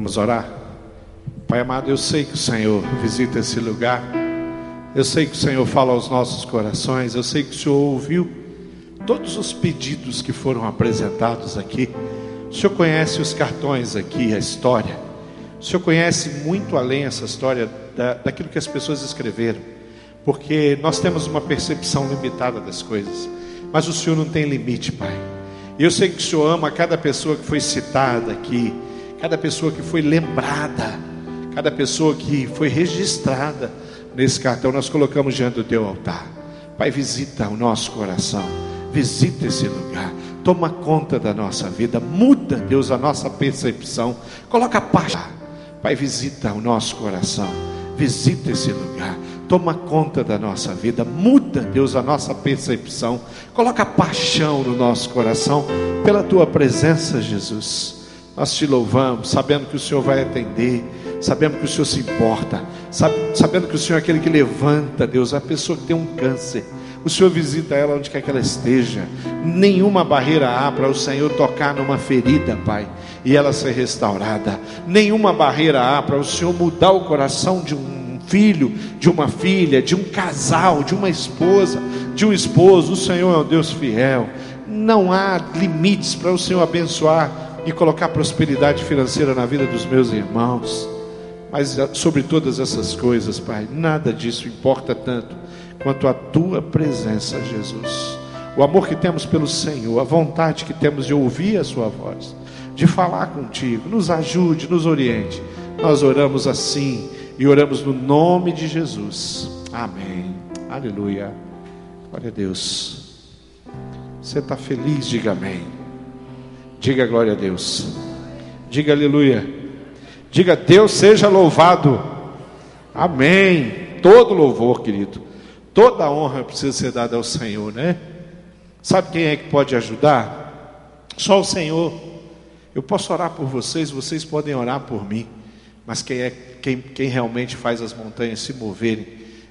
Vamos orar? Pai amado, eu sei que o Senhor visita esse lugar. Eu sei que o Senhor fala aos nossos corações. Eu sei que o Senhor ouviu todos os pedidos que foram apresentados aqui. O Senhor conhece os cartões aqui, a história. O Senhor conhece muito além essa história da, daquilo que as pessoas escreveram, porque nós temos uma percepção limitada das coisas, mas o Senhor não tem limite, Pai. E eu sei que o Senhor ama cada pessoa que foi citada aqui, cada pessoa que foi lembrada, cada pessoa que foi registrada nesse cartão, nós colocamos diante do teu altar. Pai, visita o nosso coração, visita esse lugar, toma conta da nossa vida, muda, Deus, a nossa percepção, coloca paz. Pai, visita o nosso coração, visita esse lugar, toma conta da nossa vida, muda, Deus, a nossa percepção, coloca paixão no nosso coração pela tua presença, Jesus. Nós te louvamos, sabendo que o Senhor vai atender, sabendo que o Senhor se importa, sabendo que o Senhor é aquele que levanta, Deus, a pessoa que tem um câncer. O Senhor visita ela onde quer que ela esteja. Nenhuma barreira há para o Senhor tocar numa ferida, Pai, e ela ser restaurada. Nenhuma barreira há para o Senhor mudar o coração de um filho, de uma filha, de um casal, de uma esposa, de um esposo. O Senhor é um Deus fiel. Não há limites para o Senhor abençoar e colocar prosperidade financeira na vida dos meus irmãos. Mas sobre todas essas coisas, Pai, nada disso importa tanto quanto a tua presença, Jesus. O amor que temos pelo Senhor, a vontade que temos de ouvir a Sua voz, de falar contigo, nos ajude, nos oriente. Nós oramos assim e oramos no nome de Jesus. Amém. Aleluia. Glória a Deus. Você está feliz? Diga amém. Diga glória a Deus. Diga aleluia. Diga Deus seja louvado. Amém. Todo louvor, querido. Toda honra precisa ser dada ao Senhor, né? Sabe quem é que pode ajudar? Só o Senhor. Eu posso orar por vocês, vocês podem orar por mim. Mas quem é quem, quem realmente faz as montanhas se moverem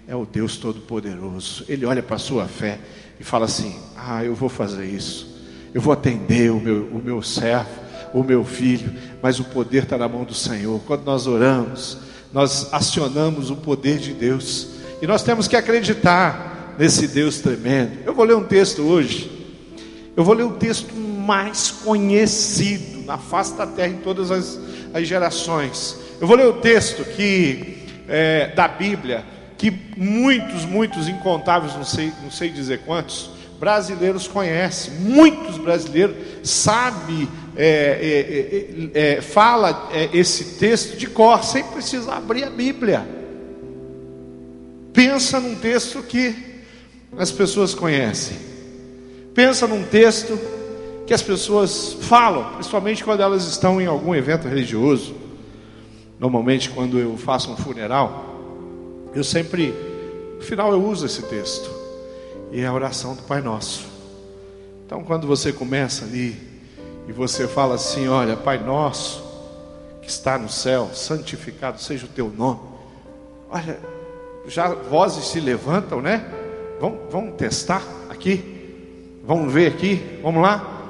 é o Deus Todo-Poderoso. Ele olha para a sua fé e fala assim: Ah, eu vou fazer isso eu vou atender o meu, o meu servo, o meu filho, mas o poder está na mão do Senhor. Quando nós oramos, nós acionamos o poder de Deus, e nós temos que acreditar nesse Deus tremendo. Eu vou ler um texto hoje, eu vou ler o texto mais conhecido na face da terra em todas as, as gerações. Eu vou ler o texto que é, da Bíblia, que muitos, muitos incontáveis, não sei, não sei dizer quantos, brasileiros conhecem, muitos brasileiros sabem, é, é, é, é fala é, esse texto de cor, sem precisar abrir a Bíblia. Pensa num texto que as pessoas conhecem. Pensa num texto que as pessoas falam, principalmente quando elas estão em algum evento religioso. Normalmente, quando eu faço um funeral, eu sempre, no final, eu uso esse texto e a oração do Pai Nosso. Então, quando você começa ali e você fala assim: Olha, Pai Nosso que está no céu, santificado seja o teu nome. Olha, já vozes se levantam, né? Vamos, vamos testar aqui. Vamos ver aqui. Vamos lá.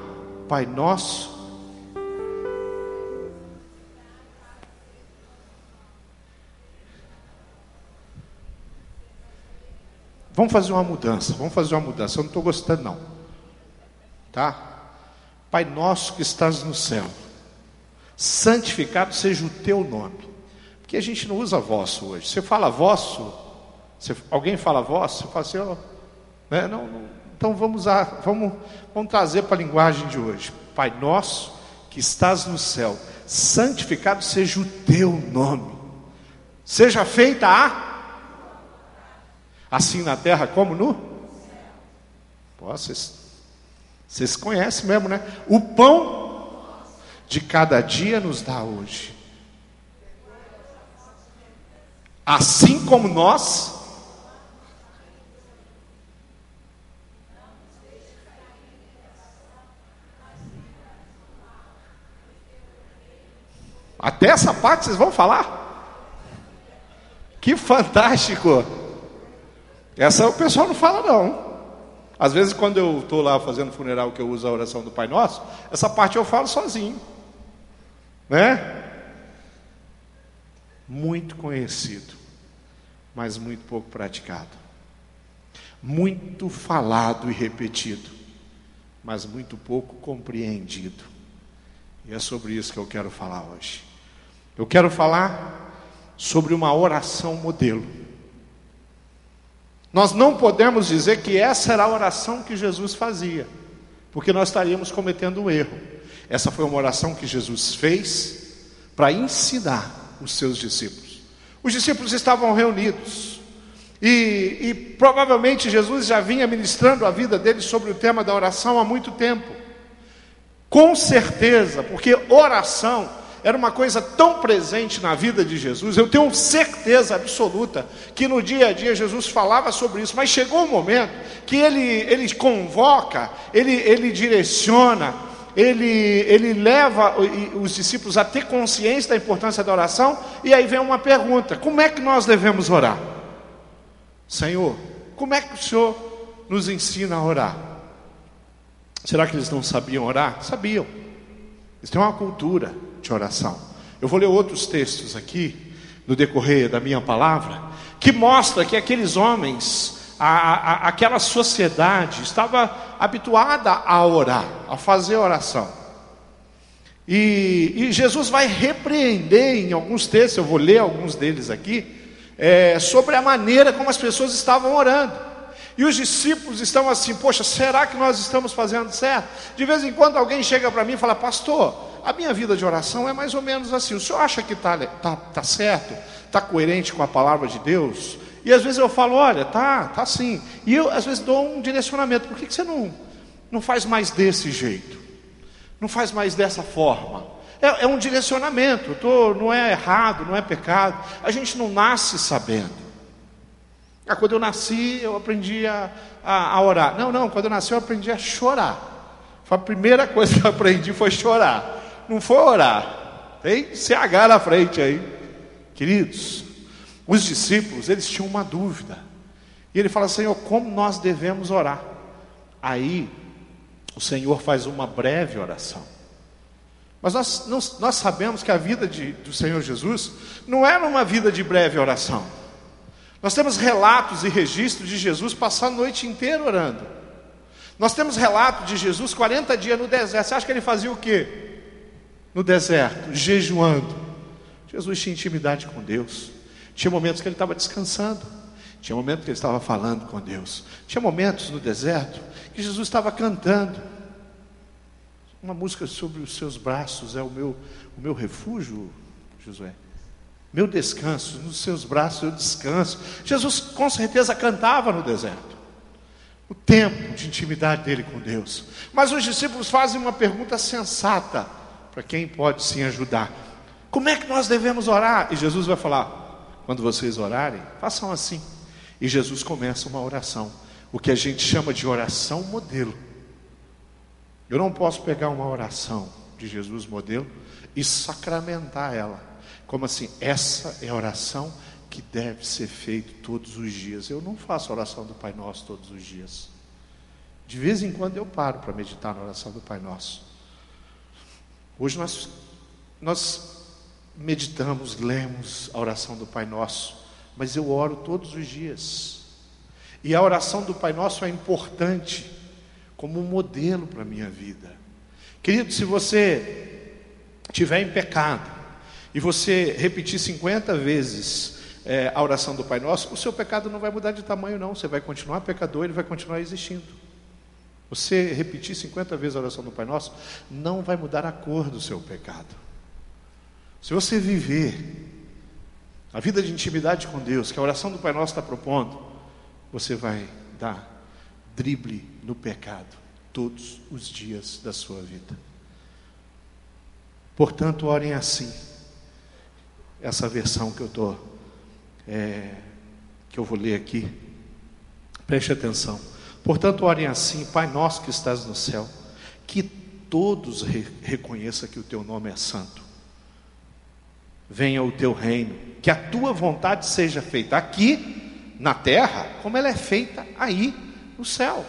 Pai Nosso Vamos fazer uma mudança, vamos fazer uma mudança. Eu não estou gostando, não. Tá? Pai nosso que estás no céu, santificado seja o teu nome. Porque a gente não usa vosso hoje. Você fala vosso, você, alguém fala vosso, você fala assim, ó, né? não, não, então vamos, usar, vamos, vamos trazer para a linguagem de hoje. Pai nosso que estás no céu, santificado seja o teu nome. Seja feita a Assim na terra como no? Pô, vocês, vocês conhecem mesmo, né? O pão de cada dia nos dá hoje. Assim como nós. Até essa parte vocês vão falar? Que fantástico! Essa o pessoal não fala não. Às vezes quando eu estou lá fazendo funeral que eu uso a oração do Pai Nosso, essa parte eu falo sozinho. Né? muito conhecido, mas muito pouco praticado. Muito falado e repetido, mas muito pouco compreendido. E é sobre isso que eu quero falar hoje. Eu quero falar sobre uma oração modelo. Nós não podemos dizer que essa era a oração que Jesus fazia, porque nós estaríamos cometendo um erro. Essa foi uma oração que Jesus fez para ensinar os seus discípulos. Os discípulos estavam reunidos e, e provavelmente Jesus já vinha ministrando a vida deles sobre o tema da oração há muito tempo. Com certeza, porque oração era uma coisa tão presente na vida de Jesus, eu tenho certeza absoluta que no dia a dia Jesus falava sobre isso, mas chegou um momento que ele, ele convoca, ele, ele direciona, ele, ele leva os discípulos a ter consciência da importância da oração, e aí vem uma pergunta: como é que nós devemos orar? Senhor, como é que o Senhor nos ensina a orar? Será que eles não sabiam orar? Sabiam. Eles têm uma cultura de oração. Eu vou ler outros textos aqui, no decorrer da minha palavra, que mostra que aqueles homens, a, a, aquela sociedade, estava habituada a orar, a fazer oração. E, e, Jesus vai repreender em alguns textos, eu vou ler alguns deles aqui, é, sobre a maneira como as pessoas estavam orando. E os discípulos estão assim, poxa, será que nós estamos fazendo certo? De vez em quando alguém chega para mim e fala, pastor, a minha vida de oração é mais ou menos assim. O senhor acha que está tá, tá certo? Está coerente com a palavra de Deus? E às vezes eu falo, olha, tá, tá sim. E eu às vezes dou um direcionamento. Por que, que você não, não faz mais desse jeito? Não faz mais dessa forma? É, é um direcionamento. Tô, não é errado, não é pecado. A gente não nasce sabendo. Ah, quando eu nasci, eu aprendi a, a, a orar. Não, não, quando eu nasci, eu aprendi a chorar. Foi a primeira coisa que eu aprendi foi chorar não foi orar. Tem CH na frente aí. Queridos, os discípulos, eles tinham uma dúvida. E ele fala, Senhor, como nós devemos orar? Aí, o Senhor faz uma breve oração. Mas nós, não, nós sabemos que a vida de, do Senhor Jesus não era uma vida de breve oração. Nós temos relatos e registros de Jesus passar a noite inteira orando. Nós temos relato de Jesus 40 dias no deserto. Você acha que ele fazia o quê? No deserto, jejuando. Jesus tinha intimidade com Deus. Tinha momentos que ele estava descansando. Tinha momentos que ele estava falando com Deus. Tinha momentos no deserto que Jesus estava cantando. Uma música sobre os seus braços é o meu, o meu refúgio, Josué. Meu descanso, nos seus braços eu descanso. Jesus com certeza cantava no deserto. O tempo de intimidade dele com Deus. Mas os discípulos fazem uma pergunta sensata para quem pode sim ajudar. Como é que nós devemos orar? E Jesus vai falar: quando vocês orarem, façam assim. E Jesus começa uma oração, o que a gente chama de oração modelo. Eu não posso pegar uma oração de Jesus modelo e sacramentar ela. Como assim? Essa é a oração que deve ser feita todos os dias. Eu não faço a oração do Pai Nosso todos os dias. De vez em quando eu paro para meditar na oração do Pai Nosso. Hoje nós, nós meditamos, lemos a oração do Pai Nosso, mas eu oro todos os dias. E a oração do Pai Nosso é importante como um modelo para a minha vida. Querido, se você estiver em pecado e você repetir 50 vezes é, a oração do Pai Nosso, o seu pecado não vai mudar de tamanho, não. Você vai continuar pecador, ele vai continuar existindo. Você repetir 50 vezes a oração do Pai Nosso, não vai mudar a cor do seu pecado. Se você viver a vida de intimidade com Deus, que a oração do Pai Nosso está propondo, você vai dar drible no pecado todos os dias da sua vida. Portanto, orem assim. Essa versão que eu estou, é, que eu vou ler aqui, preste atenção. Portanto, orem assim, Pai nosso que estás no céu, que todos re reconheçam que o teu nome é santo. Venha o teu reino, que a tua vontade seja feita aqui na terra, como ela é feita aí no céu.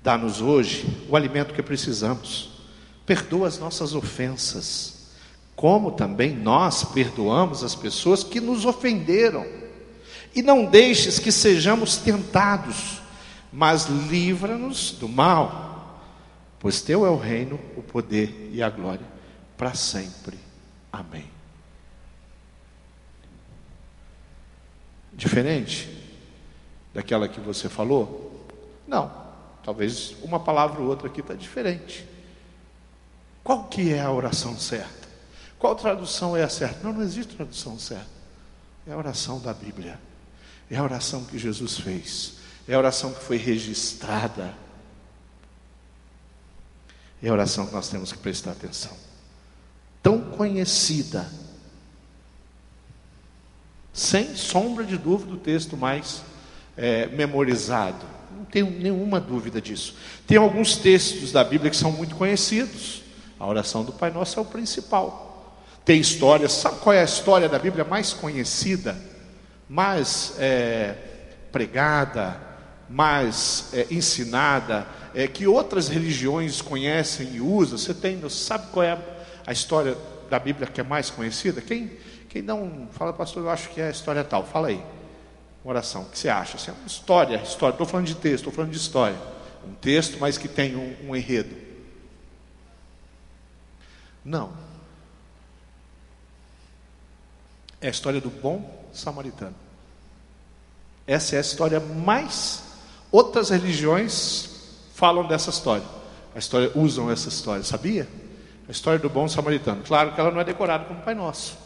Dá-nos hoje o alimento que precisamos. Perdoa as nossas ofensas, como também nós perdoamos as pessoas que nos ofenderam. E não deixes que sejamos tentados, mas livra-nos do mal, pois teu é o reino, o poder e a glória para sempre. Amém. Diferente daquela que você falou? Não. Talvez uma palavra ou outra aqui está diferente. Qual que é a oração certa? Qual tradução é a certa? Não, não existe tradução certa. É a oração da Bíblia. É a oração que Jesus fez. É a oração que foi registrada. É a oração que nós temos que prestar atenção. Tão conhecida, sem sombra de dúvida, o texto mais é, memorizado. Não tenho nenhuma dúvida disso. Tem alguns textos da Bíblia que são muito conhecidos. A oração do Pai Nosso é o principal. Tem histórias, sabe qual é a história da Bíblia mais conhecida, mais é, pregada, mais é, ensinada, é, que outras religiões conhecem e usam? Você tem, sabe qual é a história da Bíblia que é mais conhecida? Quem, quem não fala, pastor, eu acho que é a história tal, fala aí. Oração, o que você acha? Assim, é uma história, história, estou falando de texto, estou falando de história. Um texto, mas que tem um, um enredo. Não. É a história do bom samaritano. Essa é a história mais. Outras religiões falam dessa história. A história usam essa história, sabia? A história do bom samaritano. Claro que ela não é decorada como Pai Nosso.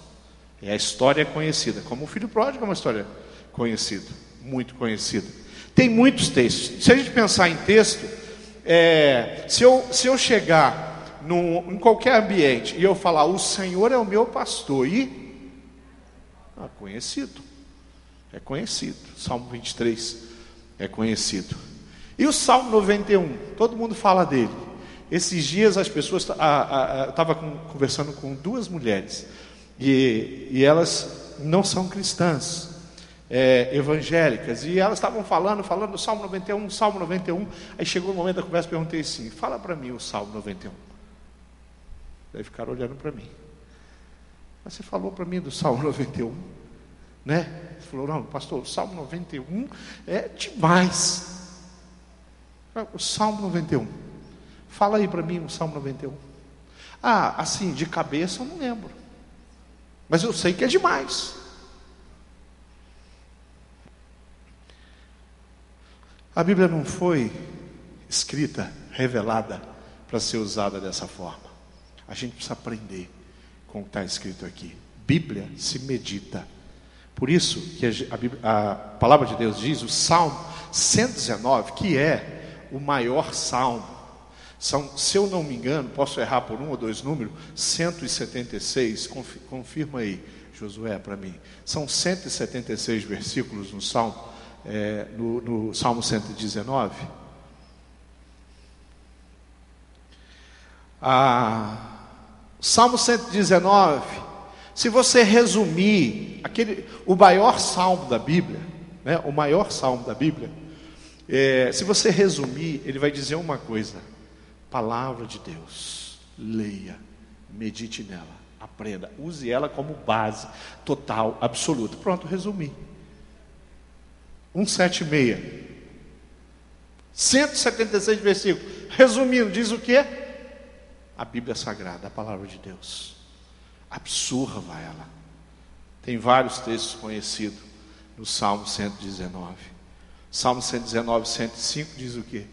É a história conhecida. Como o filho pródigo é uma história conhecida, muito conhecida. Tem muitos textos. Se a gente pensar em texto, é, se, eu, se eu chegar num, em qualquer ambiente, e eu falar, o Senhor é o meu pastor, e. Ah, conhecido. É conhecido. Salmo 23 é conhecido. E o Salmo 91, todo mundo fala dele. Esses dias as pessoas. Estava conversando com duas mulheres, e, e elas não são cristãs, é, evangélicas, e elas estavam falando, falando do Salmo 91, Salmo 91. Aí chegou o momento da conversa, perguntei assim: fala para mim o Salmo 91. Daí ficaram olhando para mim. Mas você falou para mim do Salmo 91, né? Ele falou, não, pastor, o Salmo 91 é demais. O Salmo 91. Fala aí para mim o Salmo 91. Ah, assim, de cabeça eu não lembro. Mas eu sei que é demais. A Bíblia não foi escrita, revelada, para ser usada dessa forma. A gente precisa aprender com o que está escrito aqui. Bíblia se medita. Por isso que a, a, palavra de Deus diz, o Salmo 119, que é o maior salmo. São, se eu não me engano, posso errar por um ou dois números, 176, confirma aí, Josué, para mim. São 176 versículos no Salmo, é, no, no Salmo 119. Ah, Salmo 119, se você resumir aquele, o maior salmo da Bíblia, né, o maior salmo da Bíblia, é, se você resumir, ele vai dizer uma coisa: palavra de Deus, leia, medite nela, aprenda, use ela como base total, absoluta. Pronto, resumi. 176. 176 versículos. Resumindo, diz o que? A Bíblia Sagrada, a palavra de Deus. Absurva ela. Tem vários textos conhecidos no Salmo 119. Salmo 119, 105 diz o quê?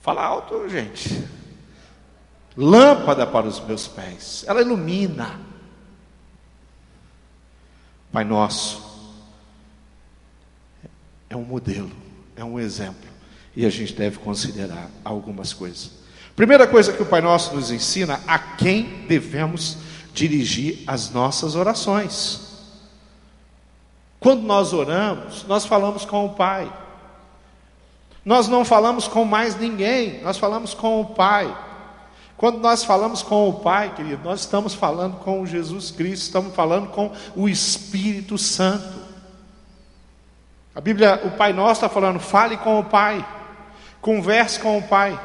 Fala alto, gente. Lâmpada para os meus pés, ela ilumina. Pai Nosso é um modelo, é um exemplo, e a gente deve considerar algumas coisas. Primeira coisa que o Pai Nosso nos ensina, a quem devemos dirigir as nossas orações. Quando nós oramos, nós falamos com o Pai. Nós não falamos com mais ninguém, nós falamos com o Pai. Quando nós falamos com o Pai, querido, nós estamos falando com Jesus Cristo, estamos falando com o Espírito Santo. A Bíblia, o Pai Nosso está falando, fale com o Pai, converse com o Pai.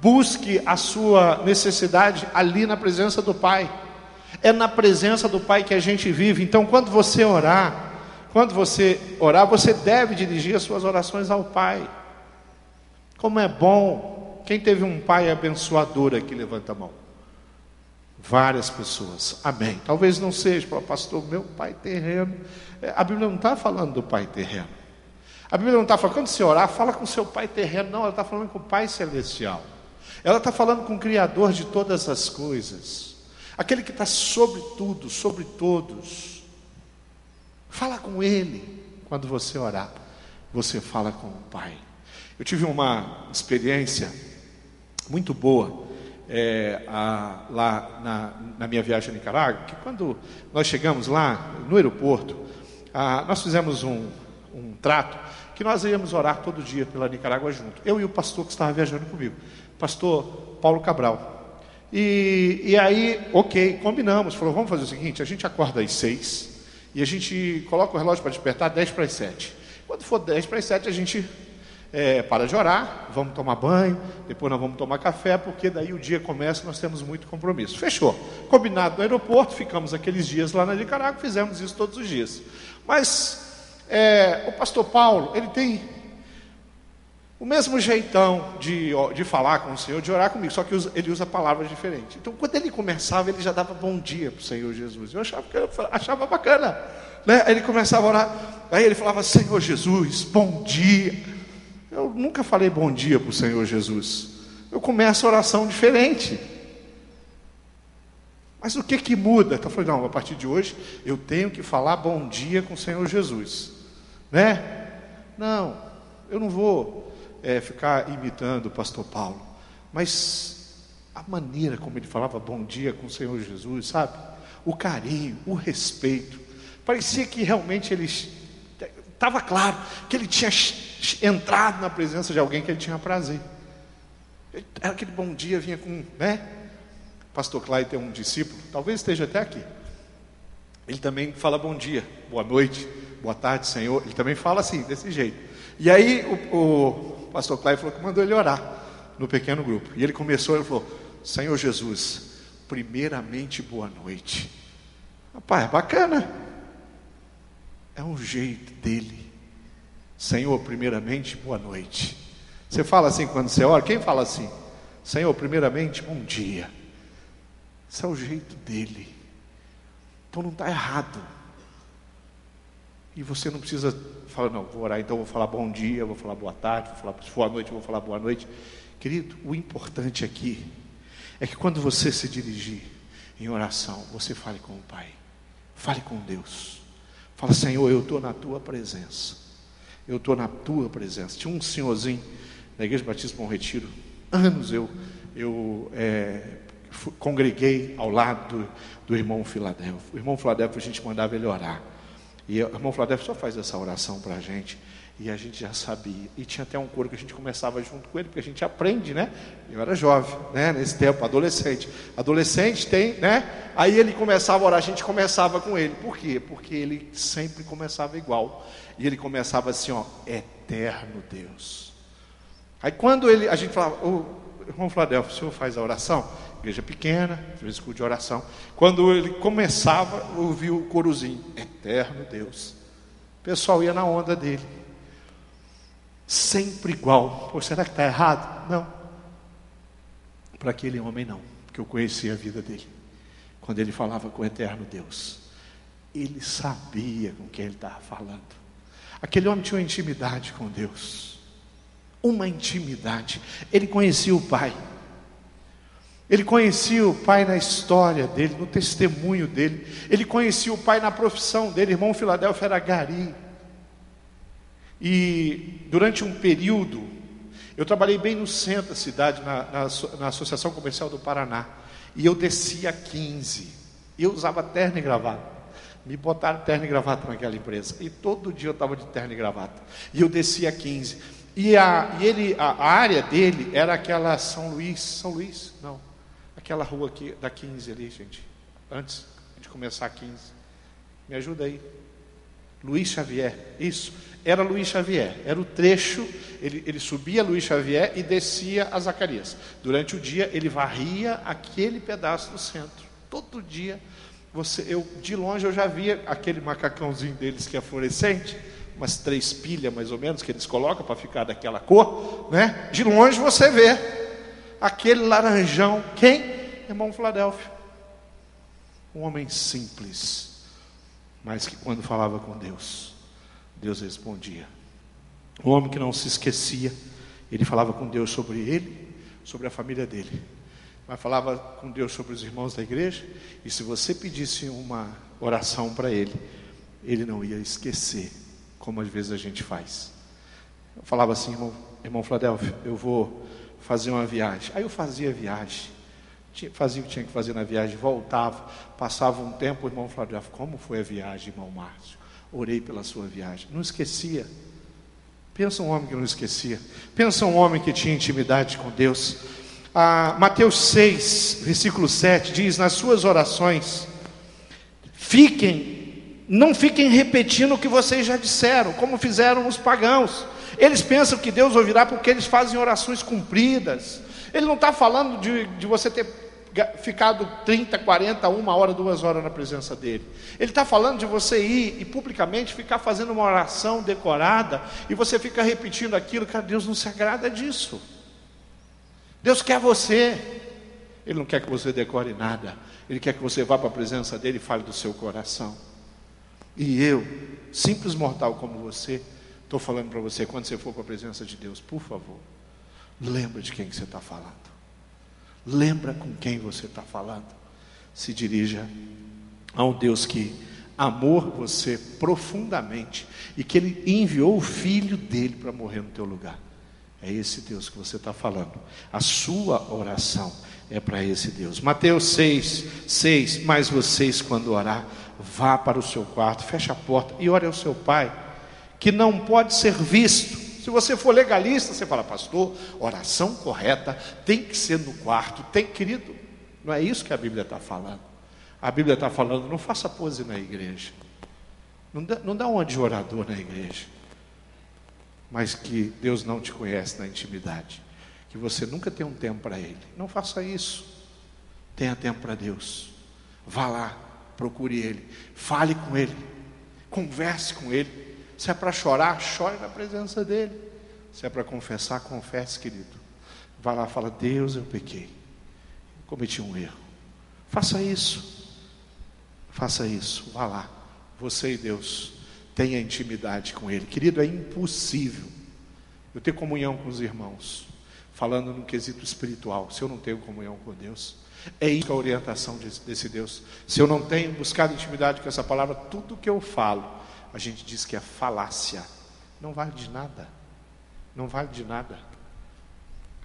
Busque a sua necessidade ali na presença do Pai. É na presença do Pai que a gente vive. Então, quando você orar, quando você orar, você deve dirigir as suas orações ao Pai. Como é bom. Quem teve um pai abençoador aqui, levanta a mão. Várias pessoas. Amém. Talvez não seja, pastor, meu pai terreno. É, a Bíblia não está falando do pai terreno. A Bíblia não está falando, quando você orar, fala com seu pai terreno. Não, ela está falando com o pai celestial. Ela está falando com o Criador de todas as coisas. Aquele que está sobre tudo, sobre todos. Fala com Ele. Quando você orar, você fala com o Pai. Eu tive uma experiência muito boa é, a, lá na, na, minha viagem a Nicarágua, que quando nós chegamos lá no aeroporto, a, nós fizemos um, um trato que nós íamos orar todo dia pela Nicarágua junto. Eu e o pastor que estava viajando comigo, pastor Paulo Cabral. E, e aí, ok, combinamos, falou, vamos fazer o seguinte, a gente acorda às seis e a gente coloca o relógio para despertar dez para as sete. Quando for dez para as sete, a gente é, para de orar, vamos tomar banho, depois nós vamos tomar café, porque daí o dia começa nós temos muito compromisso. Fechou. Combinado no aeroporto, ficamos aqueles dias lá na Nicarágua, fizemos isso todos os dias. Mas é, o pastor Paulo, ele tem o mesmo jeitão de, de falar com o Senhor, de orar comigo, só que ele usa palavras diferentes. Então, quando ele começava, ele já dava bom dia para o Senhor Jesus. Eu achava, achava bacana. Né? Aí ele começava a orar, aí ele falava: Senhor Jesus, bom dia. Eu nunca falei bom dia para o Senhor Jesus. Eu começo a oração diferente. Mas o que que muda? Então eu falei, não, a partir de hoje eu tenho que falar bom dia com o Senhor Jesus. Né? Não, eu não vou é, ficar imitando o pastor Paulo. Mas a maneira como ele falava bom dia com o Senhor Jesus, sabe? O carinho, o respeito. Parecia que realmente ele Estava claro que ele tinha entrado na presença de alguém que ele tinha prazer. Era aquele bom dia, vinha com, né? Pastor Clyde tem um discípulo, talvez esteja até aqui. Ele também fala bom dia, boa noite, boa tarde, Senhor. Ele também fala assim, desse jeito. E aí o, o pastor Clyde falou que mandou ele orar no pequeno grupo. E ele começou, ele falou: Senhor Jesus, primeiramente boa noite. Rapaz, é bacana. É um jeito dele. Senhor, primeiramente, boa noite. Você fala assim quando você ora? Quem fala assim? Senhor, primeiramente, bom dia. Esse é o jeito dele. Então não está errado. E você não precisa falar, não, vou orar, então vou falar bom dia, vou falar boa tarde, vou falar se for à noite, vou falar boa noite. Querido, o importante aqui é que quando você se dirigir em oração, você fale com o Pai, fale com Deus. Fala, Senhor, eu estou na tua presença. Eu estou na tua presença. Tinha um senhorzinho na Igreja Batista Bom Retiro, anos eu, eu é, congreguei ao lado do, do irmão Filadélfio. O irmão Filadélfio, a gente mandava ele orar. E o irmão Filadélfio só faz essa oração para a gente. E a gente já sabia. E tinha até um coro que a gente começava junto com ele, porque a gente aprende, né? Eu era jovem, né? Nesse tempo, adolescente. Adolescente tem, né? Aí ele começava a orar, a gente começava com ele. Por quê? Porque ele sempre começava igual. E ele começava assim, ó, eterno Deus. Aí quando ele, a gente falava, o irmão Fladelfo, o senhor faz a oração? Igreja pequena, fez de oração. Quando ele começava, ouviu o corozinho, eterno Deus. O pessoal ia na onda dele sempre igual. Pô, será que está errado? Não. Para aquele homem, não, porque eu conhecia a vida dele. Quando ele falava com o eterno Deus, ele sabia com quem ele estava falando. Aquele homem tinha uma intimidade com Deus, uma intimidade. Ele conhecia o Pai. Ele conhecia o pai na história dele, no testemunho dele. Ele conhecia o pai na profissão dele. Irmão Filadélfia era gari. E durante um período, eu trabalhei bem no centro da cidade, na, na, na Associação Comercial do Paraná. E eu descia 15. Eu usava terno e gravata. Me botaram terno e gravata naquela empresa. E todo dia eu estava de terno e gravata. E eu descia 15. E, a, e ele, a, a, área dele era aquela São Luís. São Luís? Não. Aquela rua aqui, da 15 ali, gente. Antes de começar a 15. Me ajuda aí. Luiz Xavier, isso. Era Luiz Xavier, era o trecho, ele, ele subia Luiz Xavier e descia a Zacarias. Durante o dia ele varria aquele pedaço do centro. Todo dia, você, eu de longe eu já via aquele macacãozinho deles que é fluorescente, umas três pilhas mais ou menos que eles colocam para ficar daquela cor, né? De longe você vê aquele laranjão. Quem? Irmão Filadélfio. Um homem simples, mas que quando falava com Deus, Deus respondia. Um homem que não se esquecia, ele falava com Deus sobre ele, sobre a família dele, mas falava com Deus sobre os irmãos da igreja, e se você pedisse uma oração para ele, ele não ia esquecer, como às vezes a gente faz. Eu falava assim, irmão, irmão Fladelfio, eu vou fazer uma viagem. Aí eu fazia viagem, fazia o que tinha que fazer na viagem, voltava, passava um tempo, o irmão Fladelfio, como foi a viagem, irmão Márcio? Orei pela sua viagem. Não esquecia. Pensa um homem que não esquecia. Pensa um homem que tinha intimidade com Deus. Ah, Mateus 6, versículo 7 diz: Nas suas orações, fiquem, não fiquem repetindo o que vocês já disseram, como fizeram os pagãos. Eles pensam que Deus ouvirá porque eles fazem orações cumpridas. Ele não está falando de, de você ter ficado 30, 40, uma hora, duas horas na presença dele. Ele está falando de você ir e publicamente ficar fazendo uma oração decorada e você fica repetindo aquilo, cara, Deus não se agrada disso. Deus quer você. Ele não quer que você decore nada. Ele quer que você vá para a presença dele e fale do seu coração. E eu, simples mortal como você, estou falando para você, quando você for para a presença de Deus, por favor, lembra de quem que você está falando. Lembra com quem você está falando. Se dirija a um Deus que amou você profundamente e que Ele enviou o Filho dele para morrer no teu lugar. É esse Deus que você está falando. A sua oração é para esse Deus. Mateus 6, 6. Mas vocês, quando orar, vá para o seu quarto, feche a porta e ore ao seu pai, que não pode ser visto se você for legalista, você fala, pastor, oração correta tem que ser no quarto, tem, querido, não é isso que a Bíblia está falando. A Bíblia está falando, não faça pose na igreja. Não dá, não dá uma de orador na igreja. Mas que Deus não te conhece na intimidade. Que você nunca tem um tempo para Ele. Não faça isso. Tenha tempo para Deus. Vá lá, procure Ele. Fale com Ele. Converse com Ele. Se é para chorar, chore na presença dele. Se é para confessar, confesse, querido. Vá lá e fala: Deus, eu pequei. Cometi um erro. Faça isso. Faça isso. Vá lá. Você e Deus. Tenha intimidade com Ele. Querido, é impossível eu ter comunhão com os irmãos. Falando no quesito espiritual. Se eu não tenho comunhão com Deus. É isso a orientação desse Deus. Se eu não tenho buscado intimidade com essa palavra, tudo que eu falo a gente diz que é falácia. Não vale de nada. Não vale de nada.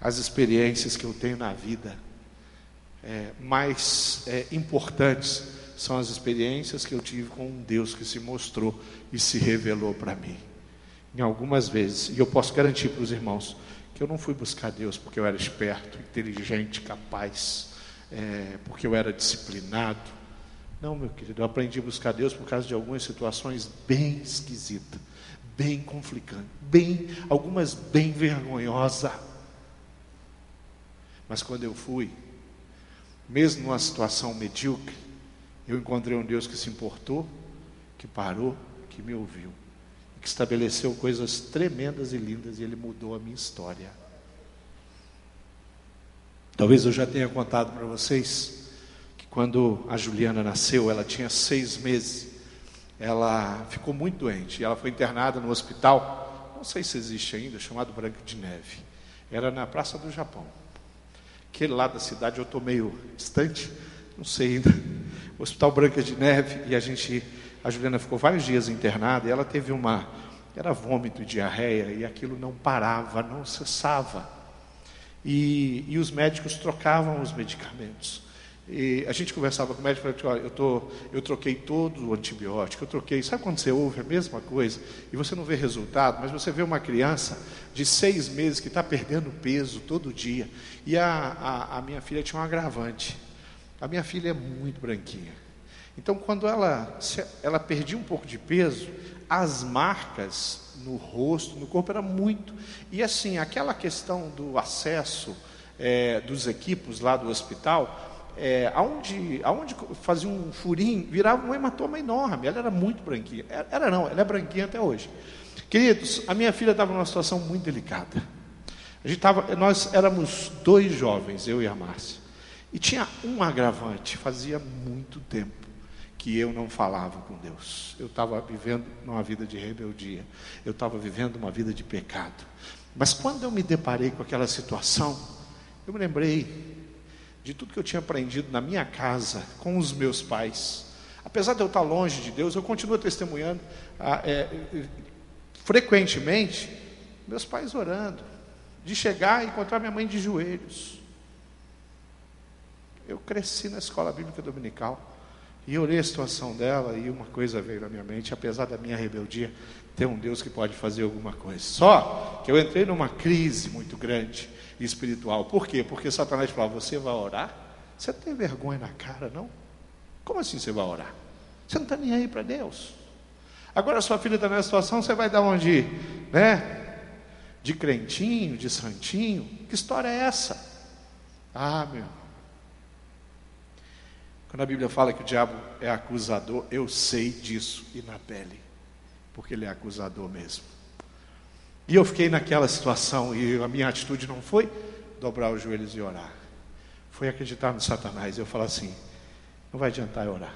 As experiências que eu tenho na vida é, mais é, importantes são as experiências que eu tive com um Deus que se mostrou e se revelou para mim. Em algumas vezes, e eu posso garantir para os irmãos que eu não fui buscar Deus porque eu era esperto, inteligente, capaz, é, porque eu era disciplinado não, meu querido, eu aprendi a buscar Deus por causa de algumas situações bem esquisitas, bem conflitantes, bem, algumas bem vergonhosas. Mas quando eu fui, mesmo numa situação medíocre, eu encontrei um Deus que se importou, que parou, que me ouviu, que estabeleceu coisas tremendas e lindas e ele mudou a minha história. Talvez eu já tenha contado para vocês quando a Juliana nasceu, ela tinha seis meses. Ela ficou muito doente e ela foi internada no hospital, não sei se existe ainda, chamado Branca de Neve. Era na Praça do Japão. Aquele lado da cidade eu estou meio distante, não sei ainda. Hospital Branca de Neve e a gente, a Juliana ficou vários dias internada e ela teve uma, era vômito e diarreia e aquilo não parava, não cessava. E, e os médicos trocavam os medicamentos. E a gente conversava com o médico falava, olha, eu, eu troquei todo o antibiótico, eu troquei. Sabe quando você ouve a mesma coisa e você não vê resultado, mas você vê uma criança de seis meses que está perdendo peso todo dia. E a, a, a minha filha tinha um agravante. A minha filha é muito branquinha. Então, quando ela, ela perdia um pouco de peso, as marcas no rosto, no corpo, era muito. E assim, aquela questão do acesso é, dos equipos lá do hospital, é, aonde, aonde fazia um furinho, virava um hematoma enorme. Ela era muito branquinha. Era, não, ela é branquinha até hoje. Queridos, a minha filha estava numa situação muito delicada. A gente tava, nós éramos dois jovens, eu e a Márcia. E tinha um agravante, fazia muito tempo que eu não falava com Deus. Eu estava vivendo uma vida de rebeldia. Eu estava vivendo uma vida de pecado. Mas quando eu me deparei com aquela situação, eu me lembrei de tudo que eu tinha aprendido na minha casa, com os meus pais. Apesar de eu estar longe de Deus, eu continuo testemunhando ah, é, frequentemente meus pais orando, de chegar e encontrar minha mãe de joelhos. Eu cresci na escola bíblica dominical. E olhei a situação dela e uma coisa veio na minha mente, apesar da minha rebeldia, tem um Deus que pode fazer alguma coisa. Só que eu entrei numa crise muito grande espiritual. Por quê? Porque Satanás falava: Você vai orar? Você não tem vergonha na cara, não? Como assim você vai orar? Você não está nem aí para Deus. Agora sua filha está nessa situação, você vai dar onde? Né? De crentinho, de santinho? Que história é essa? Ah, meu quando a Bíblia fala que o diabo é acusador, eu sei disso e na pele, porque ele é acusador mesmo. E eu fiquei naquela situação e a minha atitude não foi dobrar os joelhos e orar, foi acreditar no Satanás. Eu falo assim: não vai adiantar orar,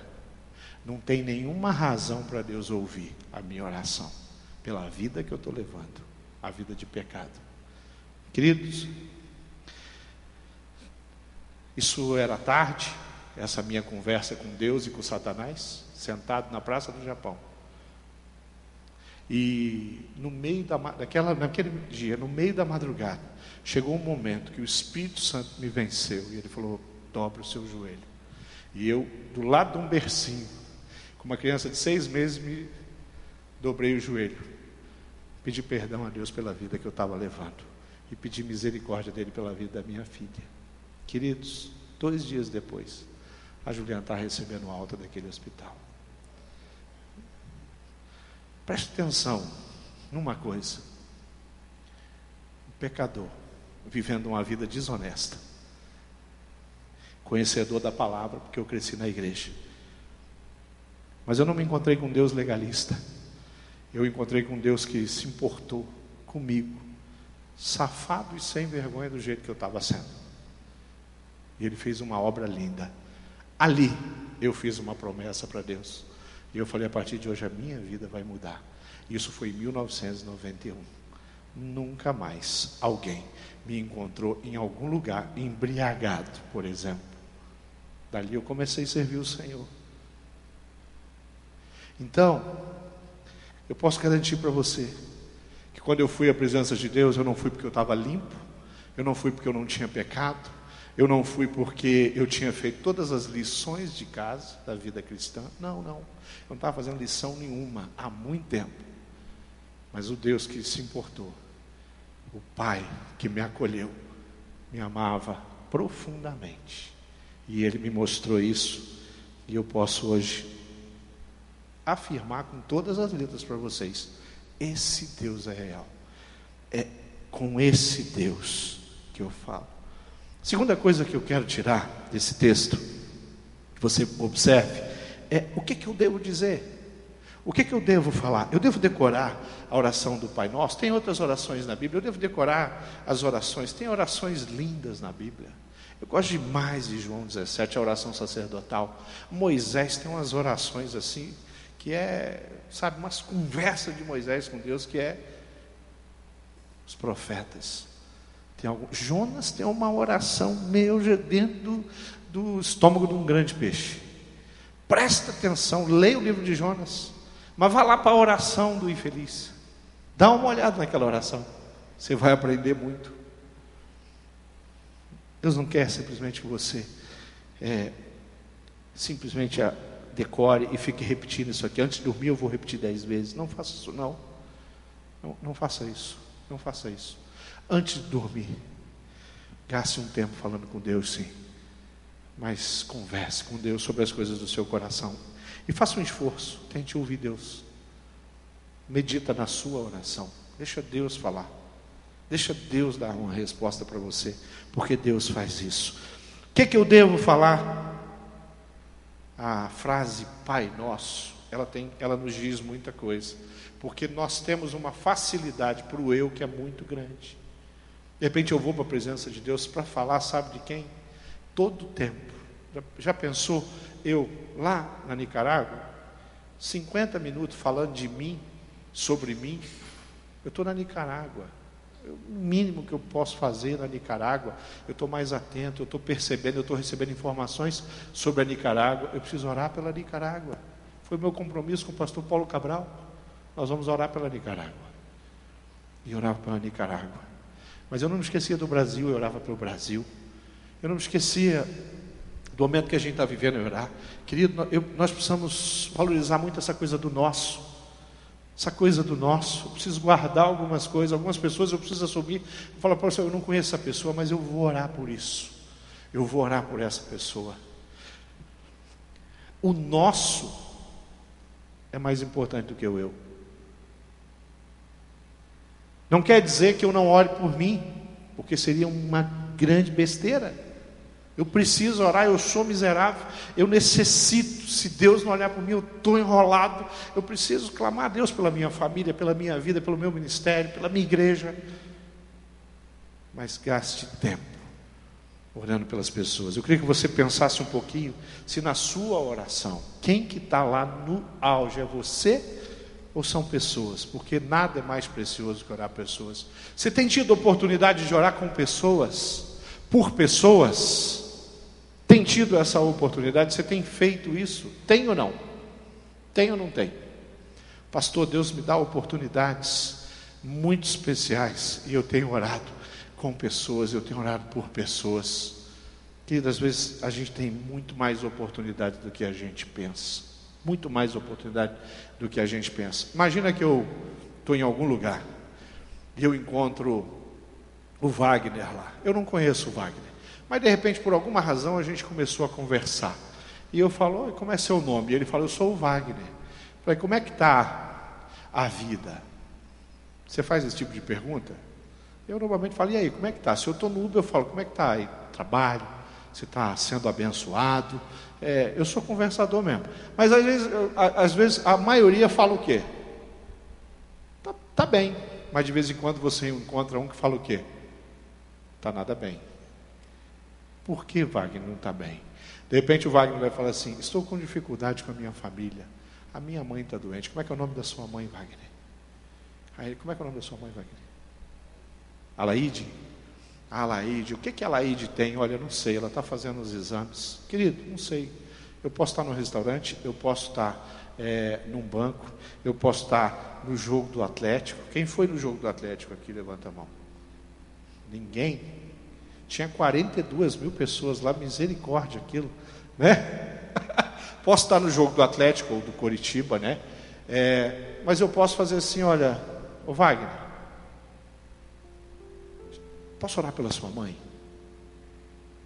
não tem nenhuma razão para Deus ouvir a minha oração, pela vida que eu estou levando, a vida de pecado. Queridos, isso era tarde, essa minha conversa com Deus e com Satanás, sentado na praça do Japão. E no meio da, daquela, naquele dia, no meio da madrugada, chegou um momento que o Espírito Santo me venceu e ele falou: dobre o seu joelho. E eu, do lado de um bercinho, com uma criança de seis meses, me dobrei o joelho. Pedi perdão a Deus pela vida que eu estava levando. E pedi misericórdia dele pela vida da minha filha. Queridos, dois dias depois, a Juliana está recebendo alta daquele hospital. Preste atenção numa coisa: o pecador vivendo uma vida desonesta, conhecedor da palavra, porque eu cresci na igreja, mas eu não me encontrei com Deus legalista, eu encontrei com Deus que se importou comigo, safado e sem vergonha do jeito que eu estava sendo. E ele fez uma obra linda. Ali eu fiz uma promessa para Deus. E eu falei: a partir de hoje a minha vida vai mudar. Isso foi em 1991. Nunca mais alguém me encontrou em algum lugar embriagado, por exemplo. Dali eu comecei a servir o Senhor. Então, eu posso garantir para você que quando eu fui à presença de Deus, eu não fui porque eu estava limpo, eu não fui porque eu não tinha pecado, eu não fui porque eu tinha feito todas as lições de casa da vida cristã. Não, não. Eu não estava fazendo lição nenhuma há muito tempo. Mas o Deus que se importou, o Pai que me acolheu, me amava profundamente. E Ele me mostrou isso. E eu posso hoje afirmar com todas as letras para vocês: esse Deus é real. É com esse Deus que eu falo. Segunda coisa que eu quero tirar desse texto, que você observe, é o que, que eu devo dizer. O que, que eu devo falar? Eu devo decorar a oração do Pai Nosso? Tem outras orações na Bíblia, eu devo decorar as orações. Tem orações lindas na Bíblia. Eu gosto demais de João 17, a oração sacerdotal. Moisés tem umas orações assim, que é, sabe, umas conversas de Moisés com Deus, que é os profetas. Tem algum... Jonas tem uma oração meu dentro do, do estômago de um grande peixe. Presta atenção, leia o livro de Jonas, mas vá lá para a oração do infeliz. Dá uma olhada naquela oração. Você vai aprender muito. Deus não quer simplesmente que você é, simplesmente decore e fique repetindo isso aqui. Antes de dormir eu vou repetir dez vezes. Não faça isso, não. Não, não faça isso. Não faça isso. Antes de dormir, gaste um tempo falando com Deus, sim. mas converse com Deus sobre as coisas do seu coração. E faça um esforço, tente ouvir Deus. Medita na sua oração. Deixa Deus falar. Deixa Deus dar uma resposta para você, porque Deus faz isso. O que, que eu devo falar? A frase Pai Nosso, ela, tem, ela nos diz muita coisa, porque nós temos uma facilidade para o eu que é muito grande. De repente eu vou para a presença de Deus para falar, sabe de quem? todo o tempo. Já, já pensou eu lá na Nicarágua, 50 minutos falando de mim, sobre mim? Eu estou na Nicarágua. O mínimo que eu posso fazer na Nicarágua, eu estou mais atento, eu estou percebendo, eu estou recebendo informações sobre a Nicarágua. Eu preciso orar pela Nicarágua. Foi meu compromisso com o pastor Paulo Cabral. Nós vamos orar pela Nicarágua. E orava pela Nicarágua. Mas eu não me esquecia do Brasil, eu orava pelo Brasil. Eu não me esquecia do momento que a gente está vivendo em orar. Querido, eu, nós precisamos valorizar muito essa coisa do nosso. Essa coisa do nosso. Eu preciso guardar algumas coisas. Algumas pessoas eu preciso assumir. Fala para você, eu não conheço essa pessoa, mas eu vou orar por isso. Eu vou orar por essa pessoa. O nosso é mais importante do que o eu. Não quer dizer que eu não ore por mim, porque seria uma grande besteira. Eu preciso orar, eu sou miserável, eu necessito. Se Deus não olhar para mim, eu estou enrolado. Eu preciso clamar a Deus pela minha família, pela minha vida, pelo meu ministério, pela minha igreja. Mas gaste tempo orando pelas pessoas. Eu queria que você pensasse um pouquinho se na sua oração, quem que está lá no auge é você ou são pessoas? Porque nada é mais precioso que orar pessoas. Você tem tido oportunidade de orar com pessoas, por pessoas? Tem tido essa oportunidade? Você tem feito isso? Tem ou não? Tem ou não tem? Pastor, Deus me dá oportunidades muito especiais e eu tenho orado com pessoas, eu tenho orado por pessoas. Que às vezes a gente tem muito mais oportunidade do que a gente pensa. Muito mais oportunidade do que a gente pensa. Imagina que eu estou em algum lugar e eu encontro o Wagner lá. Eu não conheço o Wagner. Mas de repente, por alguma razão, a gente começou a conversar. E eu falo, como é seu nome? E ele falou, eu sou o Wagner. Eu falei, como é que está a vida? Você faz esse tipo de pergunta? Eu normalmente falo, e aí, como é que está? Se eu estou no Uber, eu falo, como é que está? Trabalho? Você está sendo abençoado? É, eu sou conversador mesmo. Mas às vezes, às vezes a maioria fala o quê? Tá, tá bem. Mas de vez em quando você encontra um que fala o quê? Tá nada bem. Por que Wagner não está bem? De repente o Wagner vai falar assim: Estou com dificuldade com a minha família. A minha mãe está doente. Como é que é o nome da sua mãe, Wagner? Aí, como é que é o nome da sua mãe, Wagner? Alaide? Alaide. O que, que a Alaide tem? Olha, eu não sei. Ela está fazendo os exames. Querido, não sei. Eu posso estar no restaurante, eu posso estar é, num banco, eu posso estar no jogo do Atlético. Quem foi no jogo do Atlético aqui? Levanta a mão. Ninguém? Tinha 42 mil pessoas lá, misericórdia aquilo, né? posso estar no jogo do Atlético ou do Coritiba, né? É, mas eu posso fazer assim, olha, o Wagner, posso orar pela sua mãe?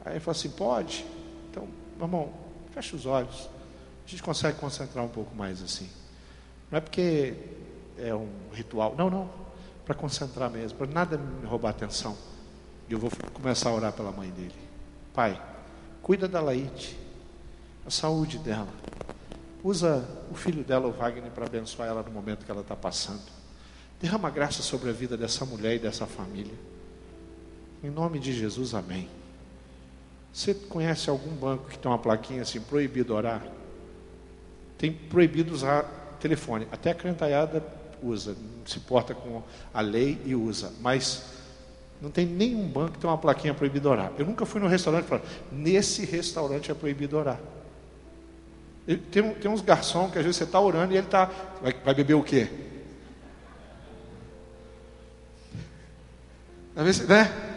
Aí ele fala assim, pode. Então, meu irmão, fecha os olhos. A gente consegue concentrar um pouco mais assim. Não é porque é um ritual, não, não. Para concentrar mesmo, para nada me roubar atenção. E eu vou começar a orar pela mãe dele. Pai, cuida da Laíte, a saúde dela. Usa o filho dela, o Wagner, para abençoar ela no momento que ela está passando. Derrama graça sobre a vida dessa mulher e dessa família. Em nome de Jesus, amém. Você conhece algum banco que tem uma plaquinha assim, proibido orar? Tem proibido usar telefone. Até a crentaiada usa, se porta com a lei e usa. Mas não tem nenhum banco que tem uma plaquinha proibido orar. Eu nunca fui no restaurante e falei, nesse restaurante é proibido orar. Tem, tem uns garçons que às vezes você está orando e ele está. Vai, vai, beber o quê? Às vezes, né?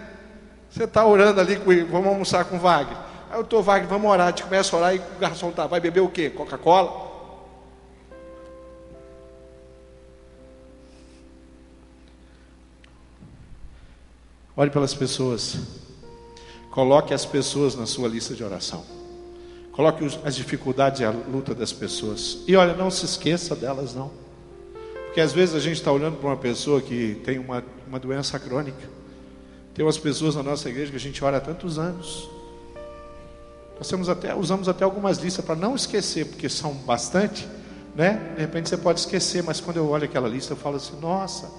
Você está orando ali, com, vamos almoçar com o Wagner. Aí eu estou, Wagner, vamos orar. A gente começa a orar e o garçom está, vai beber o quê? Coca-Cola? Ore pelas pessoas. Coloque as pessoas na sua lista de oração. Coloque as dificuldades e a luta das pessoas. E olha, não se esqueça delas, não. Porque às vezes a gente está olhando para uma pessoa que tem uma, uma doença crônica. Tem umas pessoas na nossa igreja que a gente ora há tantos anos. Nós temos até, usamos até algumas listas para não esquecer, porque são bastante, né? De repente você pode esquecer, mas quando eu olho aquela lista, eu falo assim: nossa,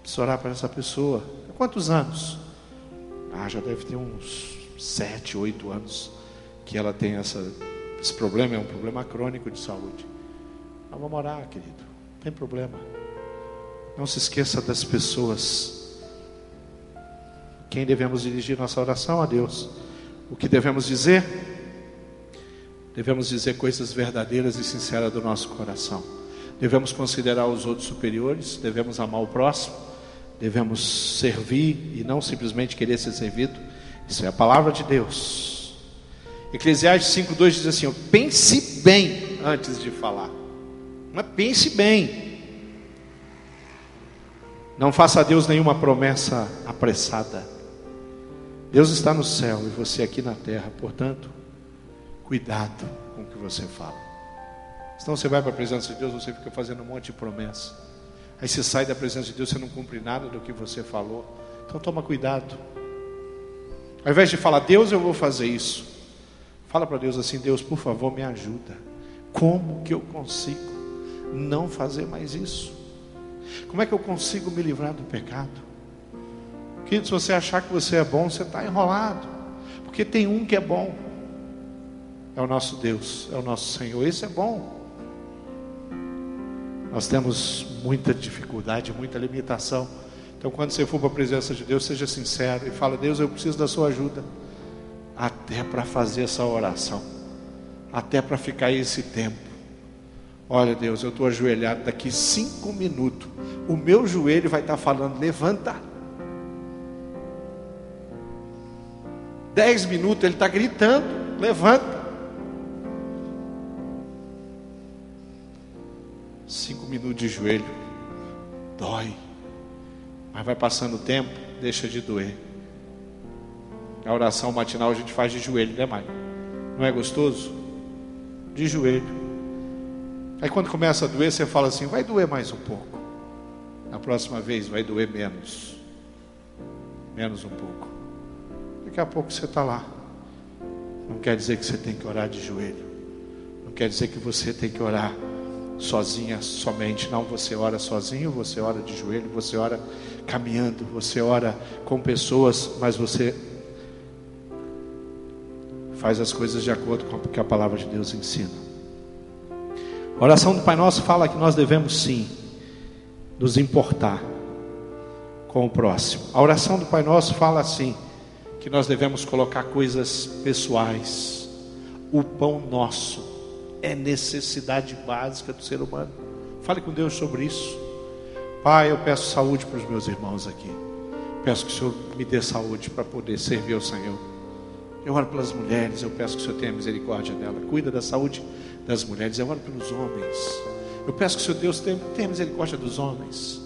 preciso orar para essa pessoa. Há quantos anos? Ah, já deve ter uns sete, oito anos que ela tem essa, esse problema, é um problema crônico de saúde. Mas vamos orar, querido, não tem problema. Não se esqueça das pessoas. Quem devemos dirigir nossa oração a Deus? O que devemos dizer? Devemos dizer coisas verdadeiras e sinceras do nosso coração. Devemos considerar os outros superiores, devemos amar o próximo, devemos servir e não simplesmente querer ser servido. Isso é a palavra de Deus. Eclesiastes 5:2 diz assim: pense bem antes de falar. Mas pense bem. Não faça a Deus nenhuma promessa apressada. Deus está no céu e você aqui na terra, portanto, Cuidado com o que você fala. Senão você vai para a presença de Deus, você fica fazendo um monte de promessa. Aí você sai da presença de Deus, você não cumpre nada do que você falou. Então toma cuidado. Ao invés de falar, Deus, eu vou fazer isso. Fala para Deus assim, Deus, por favor, me ajuda. Como que eu consigo não fazer mais isso? Como é que eu consigo me livrar do pecado? Querido, se você achar que você é bom, você está enrolado. Porque tem um que é bom é o nosso Deus, é o nosso Senhor. Isso é bom. Nós temos muita dificuldade, muita limitação. Então, quando você for para a presença de Deus, seja sincero e fala: Deus, eu preciso da sua ajuda, até para fazer essa oração, até para ficar esse tempo. Olha, Deus, eu estou ajoelhado daqui cinco minutos. O meu joelho vai estar falando: levanta. Dez minutos ele está gritando: levanta. Cinco minutos de joelho, dói. Mas vai passando o tempo, deixa de doer. A oração matinal a gente faz de joelho, né, mãe? Não é gostoso? De joelho. Aí quando começa a doer, você fala assim: vai doer mais um pouco. Na próxima vez vai doer menos. Menos um pouco. Daqui a pouco você está lá. Não quer dizer que você tem que orar de joelho. Não quer dizer que você tem que orar sozinha somente. Não, você ora sozinho, você ora de joelho, você ora caminhando, você ora com pessoas, mas você faz as coisas de acordo com o que a palavra de Deus ensina. A oração do Pai Nosso fala que nós devemos sim nos importar com o próximo. A oração do Pai Nosso fala assim que nós devemos colocar coisas pessoais, o pão nosso é necessidade básica do ser humano. Fale com Deus sobre isso. Pai, eu peço saúde para os meus irmãos aqui. Peço que o Senhor me dê saúde para poder servir ao Senhor. Eu oro pelas mulheres, eu peço que o Senhor tenha misericórdia dela. Cuida da saúde das mulheres. Eu oro pelos homens. Eu peço que o Senhor Deus tenha, tenha misericórdia dos homens.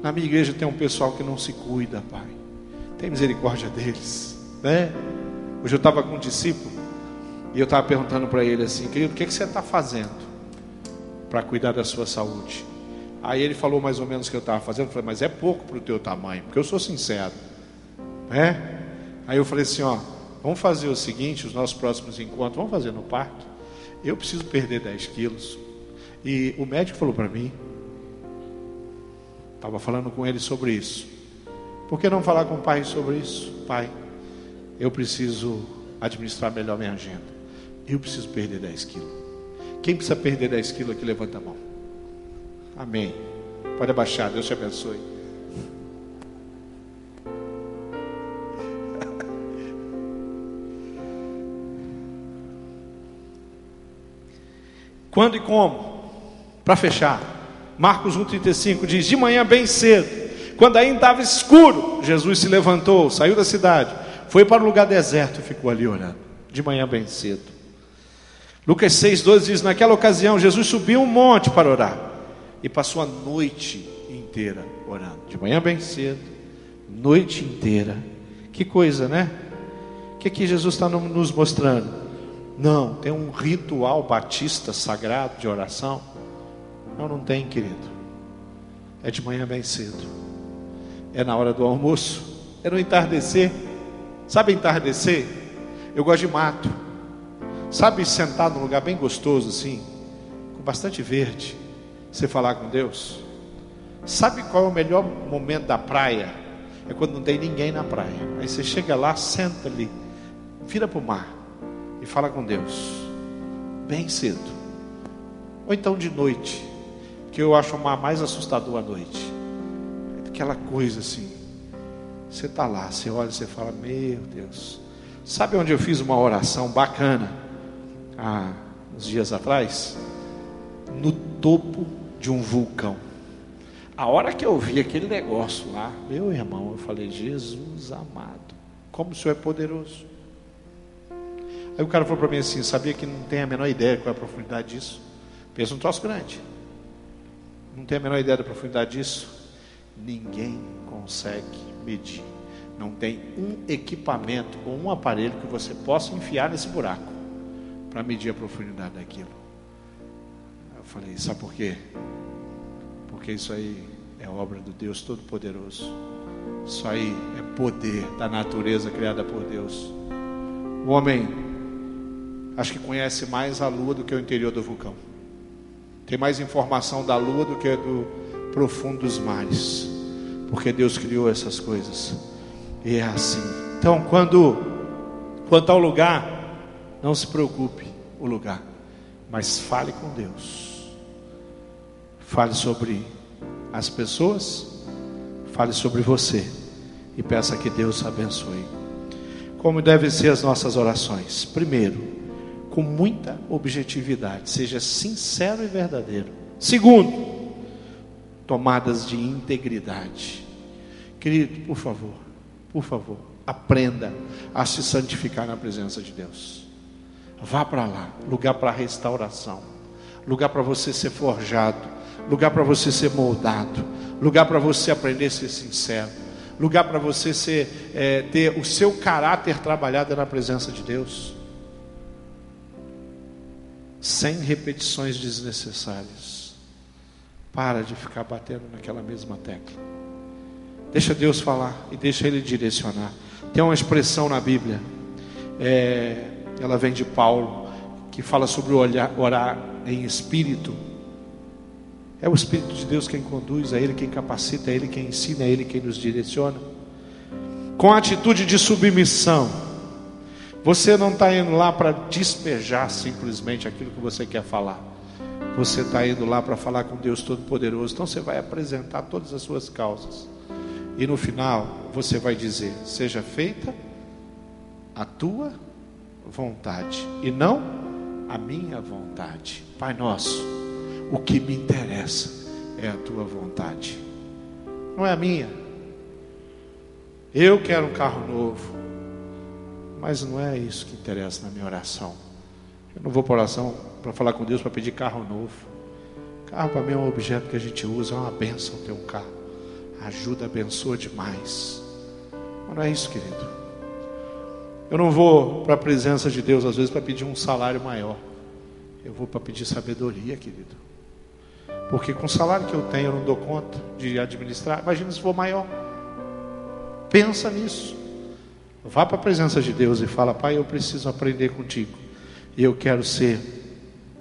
Na minha igreja tem um pessoal que não se cuida, Pai. Tem misericórdia deles, né? Hoje eu estava com um discípulo e eu estava perguntando para ele assim, querido, o que, que você está fazendo para cuidar da sua saúde? Aí ele falou mais ou menos o que eu estava fazendo. Eu falei, mas é pouco para o teu tamanho, porque eu sou sincero. Né? Aí eu falei assim, ó, vamos fazer o seguinte, os nossos próximos encontros, vamos fazer no parque. Eu preciso perder 10 quilos. E o médico falou para mim, estava falando com ele sobre isso. Por que não falar com o pai sobre isso? Pai, eu preciso administrar melhor minha agenda. Eu preciso perder 10 quilos. Quem precisa perder 10 quilos aqui, levanta a mão. Amém. Pode abaixar, Deus te abençoe. Quando e como? Para fechar, Marcos 1,35 diz: De manhã bem cedo, quando ainda estava escuro, Jesus se levantou, saiu da cidade, foi para o lugar deserto e ficou ali orando. De manhã bem cedo. Lucas 6,12 diz: Naquela ocasião, Jesus subiu um monte para orar e passou a noite inteira orando. De manhã bem cedo, noite inteira. Que coisa, né? O que, que Jesus está nos mostrando? Não, tem um ritual batista sagrado de oração. Não, não tem, querido. É de manhã bem cedo. É na hora do almoço. É no entardecer. Sabe entardecer? Eu gosto de mato. Sabe sentar num lugar bem gostoso assim, com bastante verde, você falar com Deus? Sabe qual é o melhor momento da praia? É quando não tem ninguém na praia. Aí você chega lá, senta ali, vira para o mar e fala com Deus, bem cedo. Ou então de noite, que eu acho o mar mais assustador à noite. Aquela coisa assim. Você está lá, você olha você fala, meu Deus. Sabe onde eu fiz uma oração bacana? Há uns dias atrás? No topo de um vulcão. A hora que eu vi aquele negócio lá, meu irmão, eu falei, Jesus amado, como o Senhor é poderoso. Aí o cara falou para mim assim: sabia que não tem a menor ideia qual é a profundidade disso? Pensa um troço grande. Não tem a menor ideia da profundidade disso? Ninguém consegue medir. Não tem um equipamento ou um aparelho que você possa enfiar nesse buraco para medir a profundidade daquilo. Eu falei: sabe por quê? Porque isso aí é obra do Deus Todo-Poderoso. Isso aí é poder da natureza criada por Deus. O homem acho que conhece mais a lua do que o interior do vulcão. Tem mais informação da lua do que do profundo dos mares. Porque Deus criou essas coisas. E é assim. Então, quando quanto ao lugar, não se preocupe o lugar, mas fale com Deus. Fale sobre as pessoas, fale sobre você e peça que Deus abençoe. Como devem ser as nossas orações? Primeiro, com muita objetividade, seja sincero e verdadeiro. Segundo, tomadas de integridade. Querido, por favor, por favor, aprenda a se santificar na presença de Deus. Vá para lá, lugar para restauração, lugar para você ser forjado, lugar para você ser moldado, lugar para você aprender a ser sincero, lugar para você ser, é, ter o seu caráter trabalhado na presença de Deus sem repetições desnecessárias. Para de ficar batendo naquela mesma tecla. Deixa Deus falar e deixa Ele direcionar. Tem uma expressão na Bíblia, é, ela vem de Paulo, que fala sobre olhar, orar em espírito. É o Espírito de Deus quem conduz, é Ele quem capacita, é Ele quem ensina, é Ele quem nos direciona. Com a atitude de submissão você não está indo lá para despejar simplesmente aquilo que você quer falar. Você está indo lá para falar com Deus Todo-Poderoso. Então você vai apresentar todas as suas causas. E no final você vai dizer: Seja feita a tua vontade e não a minha vontade. Pai nosso, o que me interessa é a tua vontade, não é a minha. Eu quero um carro novo. Mas não é isso que interessa na minha oração. Eu não vou para oração para falar com Deus para pedir carro novo. Carro para mim é um objeto que a gente usa, é uma benção ter um carro. Ajuda, abençoa demais. Mas não é isso, querido. Eu não vou para a presença de Deus às vezes para pedir um salário maior. Eu vou para pedir sabedoria, querido. Porque com o salário que eu tenho eu não dou conta de administrar. Imagina se for maior. Pensa nisso. Vá para a presença de Deus e fala: Pai, eu preciso aprender contigo. Eu quero ser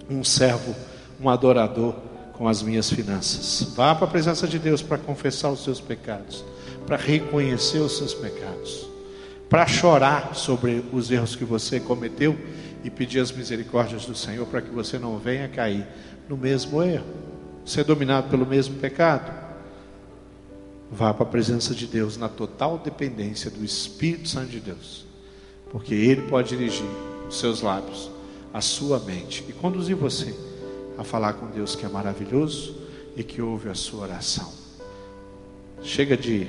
um servo, um adorador com as minhas finanças. Vá para a presença de Deus para confessar os seus pecados, para reconhecer os seus pecados, para chorar sobre os erros que você cometeu e pedir as misericórdias do Senhor para que você não venha cair no mesmo erro, ser dominado pelo mesmo pecado. Vá para a presença de Deus na total dependência do Espírito Santo de Deus, porque Ele pode dirigir os seus lábios, a sua mente e conduzir você a falar com Deus que é maravilhoso e que ouve a sua oração. Chega de,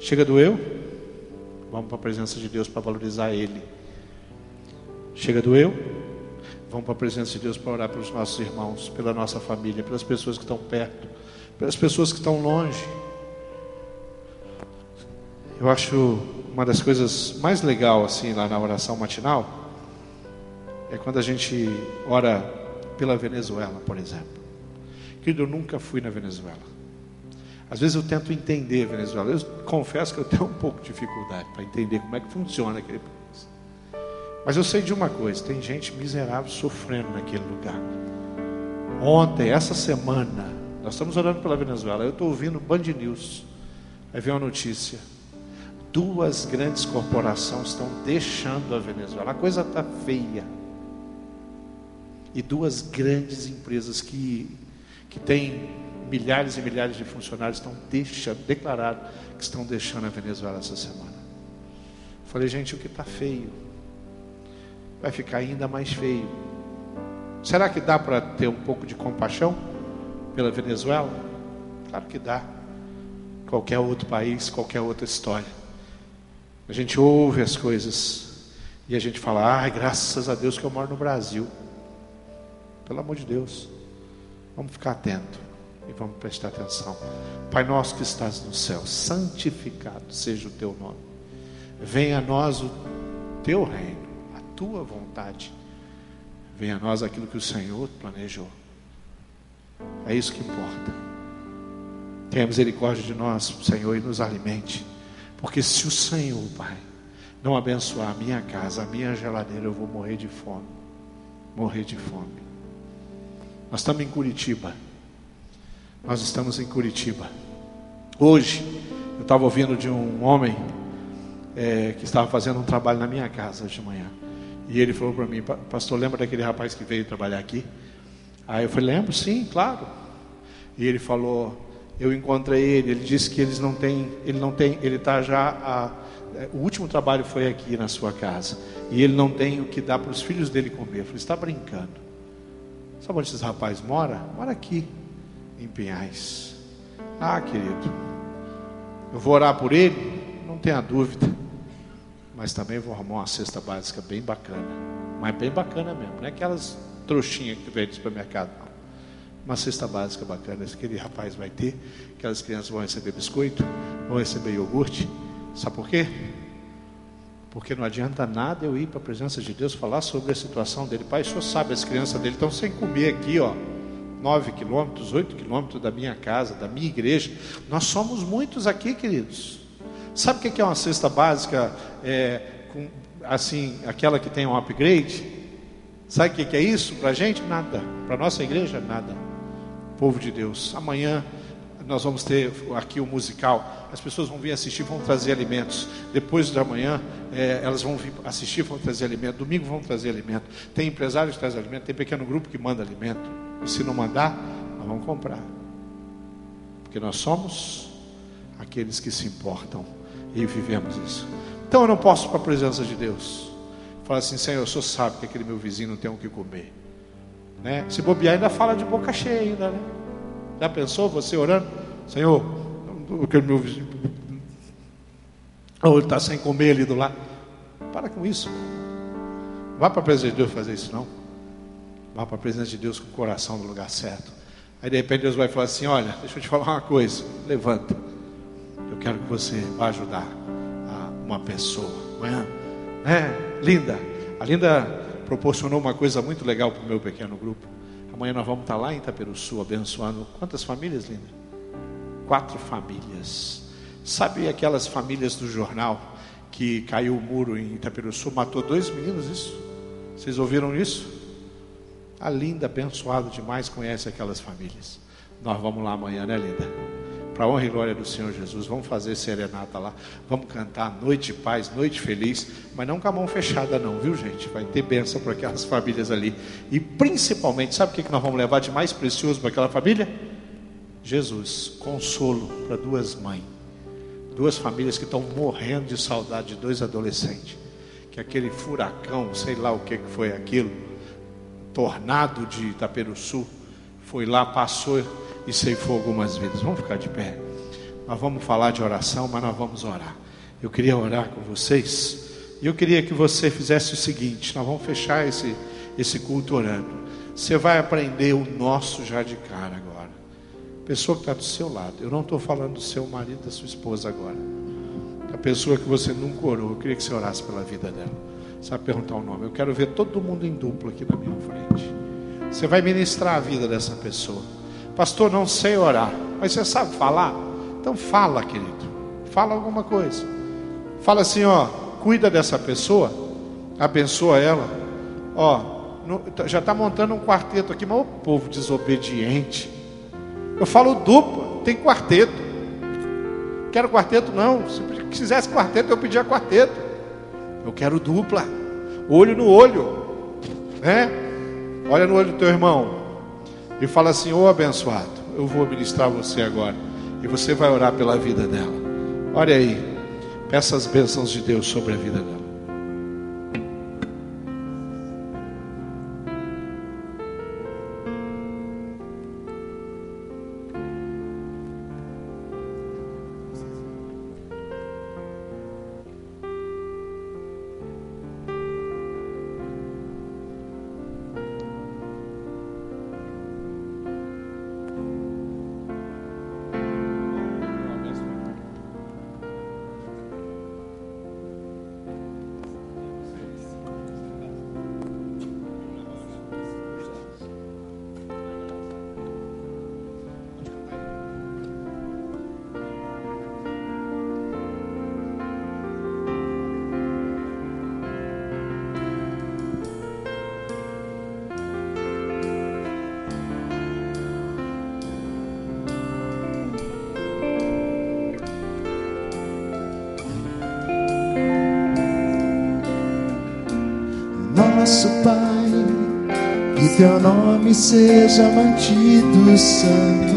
chega do eu, vamos para a presença de Deus para valorizar Ele. Chega do eu, vamos para a presença de Deus para orar pelos nossos irmãos, pela nossa família, pelas pessoas que estão perto, pelas pessoas que estão longe. Eu acho uma das coisas mais legais assim lá na oração matinal é quando a gente ora pela Venezuela, por exemplo. Querido, eu nunca fui na Venezuela. Às vezes eu tento entender a Venezuela. Eu confesso que eu tenho um pouco de dificuldade para entender como é que funciona aquele país. Mas eu sei de uma coisa: tem gente miserável sofrendo naquele lugar. Ontem, essa semana, nós estamos orando pela Venezuela. Eu estou ouvindo Band News. Aí vem uma notícia: duas grandes corporações estão deixando a Venezuela. A coisa está feia. E duas grandes empresas que, que têm milhares e milhares de funcionários estão deixando, declarado que estão deixando a Venezuela essa semana. Falei, gente, o que está feio vai ficar ainda mais feio. Será que dá para ter um pouco de compaixão pela Venezuela? Claro que dá. Qualquer outro país, qualquer outra história. A gente ouve as coisas e a gente fala, ai, graças a Deus que eu moro no Brasil. Pelo amor de Deus, vamos ficar atento e vamos prestar atenção. Pai nosso que estás no céu, santificado seja o teu nome. Venha a nós o teu reino, a tua vontade. Venha a nós aquilo que o Senhor planejou. É isso que importa. Tenha misericórdia de nós, Senhor, e nos alimente. Porque se o Senhor, Pai, não abençoar a minha casa, a minha geladeira, eu vou morrer de fome. Morrer de fome. Nós estamos em Curitiba. Nós estamos em Curitiba. Hoje, eu estava ouvindo de um homem é, que estava fazendo um trabalho na minha casa hoje de manhã. E ele falou para mim, pastor, lembra daquele rapaz que veio trabalhar aqui? Aí eu falei, lembro, sim, claro. E ele falou, eu encontrei ele, ele disse que eles não têm, ele não tem, ele está já a, é, o último trabalho foi aqui na sua casa. E ele não tem o que dar para os filhos dele comer. Eu falei, está brincando. Sabe onde esses rapazes moram? Mora aqui em Pinhais. Ah, querido, eu vou orar por ele, não tenha dúvida. Mas também vou arrumar uma cesta básica bem bacana. Mas bem bacana mesmo, não é aquelas trouxinhas que vem do supermercado, não. Uma cesta básica bacana, aquele rapaz vai ter, aquelas crianças vão receber biscoito, vão receber iogurte. Sabe por quê? Porque não adianta nada eu ir para a presença de Deus falar sobre a situação dele. Pai, o senhor sabe, as crianças dele estão sem comer aqui, ó. 9 quilômetros, 8 quilômetros da minha casa, da minha igreja. Nós somos muitos aqui, queridos. Sabe o que é uma cesta básica, é, com, assim, aquela que tem um upgrade? Sabe o que é isso para a gente? Nada. Para a nossa igreja, nada. Povo de Deus, amanhã nós vamos ter aqui o musical. As pessoas vão vir assistir, vão trazer alimentos. Depois da manhã, é, elas vão vir assistir, vão trazer alimento. Domingo vão trazer alimento. Tem empresários que trazem alimento, tem pequeno grupo que manda alimento. E se não mandar, nós vamos comprar. Porque nós somos aqueles que se importam e vivemos isso. Então eu não posso para a presença de Deus. Falar assim, Senhor, o Senhor sabe que aquele meu vizinho não tem o que comer. Né? Se bobear, ainda fala de boca cheia ainda, né? Já pensou você orando? Senhor, aquele meu vizinho. Ou está sem comer ali do lado. Para com isso. Vá para a presença de Deus fazer isso, não. Vá para a presença de Deus com o coração no lugar certo. Aí de repente Deus vai falar assim: Olha, deixa eu te falar uma coisa. Levanta. Eu quero que você vá ajudar uma pessoa. Amanhã, é, Linda. A Linda proporcionou uma coisa muito legal para o meu pequeno grupo. Amanhã nós vamos estar lá em Itaperuçu abençoando. Quantas famílias, Linda? Quatro famílias. Sabe aquelas famílias do jornal que caiu o muro em Itaperuçu, matou dois meninos? Isso? Vocês ouviram isso? A Linda, abençoada demais, conhece aquelas famílias. Nós vamos lá amanhã, né, Linda? Para honra e glória do Senhor Jesus, vamos fazer serenata lá. Vamos cantar noite de paz, noite feliz, mas não com a mão fechada, não, viu, gente? Vai ter bênção para aquelas famílias ali. E principalmente, sabe o que nós vamos levar de mais precioso para aquela família? Jesus, consolo para duas mães, duas famílias que estão morrendo de saudade de dois adolescentes. Que aquele furacão, sei lá o que foi aquilo, tornado de Itaperuçu, foi lá, passou e ceifou algumas vidas. Vamos ficar de pé. Nós vamos falar de oração, mas nós vamos orar. Eu queria orar com vocês. E eu queria que você fizesse o seguinte: nós vamos fechar esse, esse culto orando. Você vai aprender o nosso já de cara agora. Pessoa que está do seu lado. Eu não estou falando do seu marido, da sua esposa agora. A pessoa que você nunca orou. Eu queria que você orasse pela vida dela. sabe perguntar o nome. Eu quero ver todo mundo em dupla aqui na minha frente. Você vai ministrar a vida dessa pessoa. Pastor, não sei orar, mas você sabe falar? Então fala, querido. Fala alguma coisa. Fala assim, ó, cuida dessa pessoa, abençoa ela. Ó, no, já está montando um quarteto aqui, mas o povo desobediente. Eu falo dupla, tem quarteto. Quero quarteto não. Se quisesse quarteto, eu pedia quarteto. Eu quero dupla. Olho no olho. Né? Olha no olho do teu irmão. E fala assim: Ô oh, abençoado, eu vou ministrar você agora. E você vai orar pela vida dela. Olha aí, peça as bênçãos de Deus sobre a vida dela. Teu nome seja mantido santo,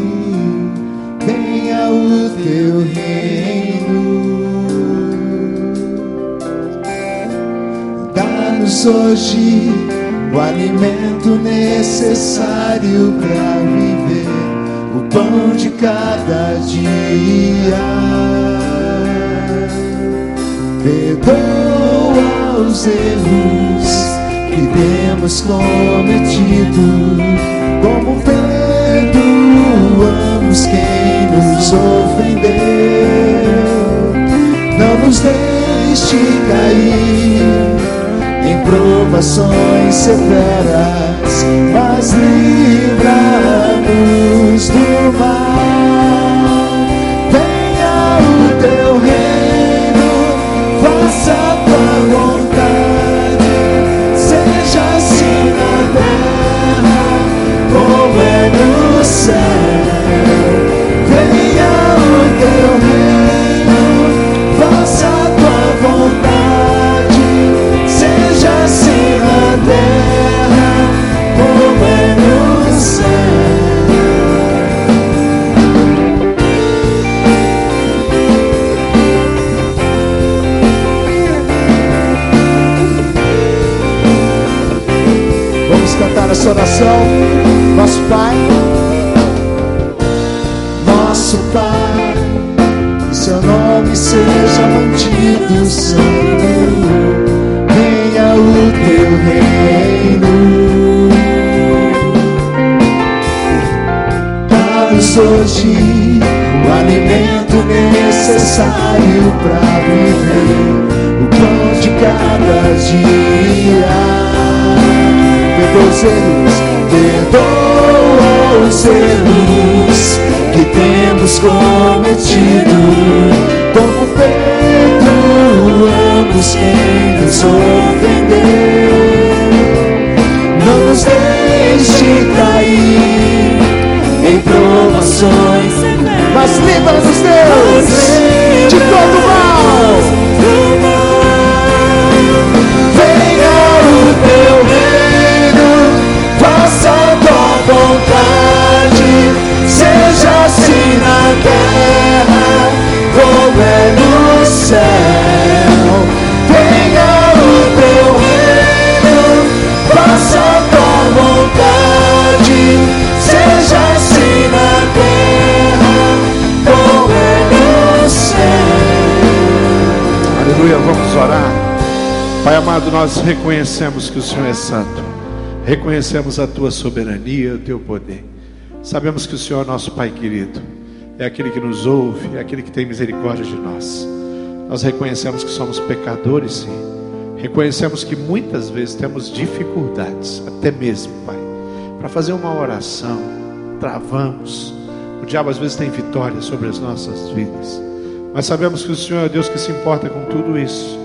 venha o teu reino. Dá-nos hoje o alimento necessário para viver, o pão de cada dia. Perdoa os erros que temos cometido, como perdoamos quem nos ofendeu. Não nos deixe cair em provações severas, mas livra-nos Pai amado, nós reconhecemos que o Senhor é santo, reconhecemos a tua soberania, o teu poder. Sabemos que o Senhor é nosso Pai querido é aquele que nos ouve, é aquele que tem misericórdia de nós. Nós reconhecemos que somos pecadores, sim. Reconhecemos que muitas vezes temos dificuldades, até mesmo, Pai, para fazer uma oração, travamos. O diabo às vezes tem vitória sobre as nossas vidas, mas sabemos que o Senhor é Deus que se importa com tudo isso,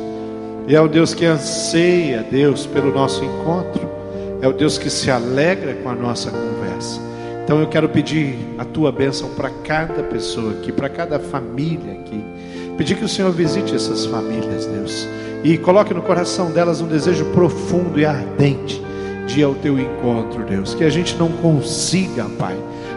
e é o Deus que anseia, Deus, pelo nosso encontro, é o Deus que se alegra com a nossa conversa. Então eu quero pedir a tua bênção para cada pessoa aqui, para cada família aqui. Pedir que o Senhor visite essas famílias, Deus, e coloque no coração delas um desejo profundo e ardente de ir ao teu encontro, Deus. Que a gente não consiga, Pai,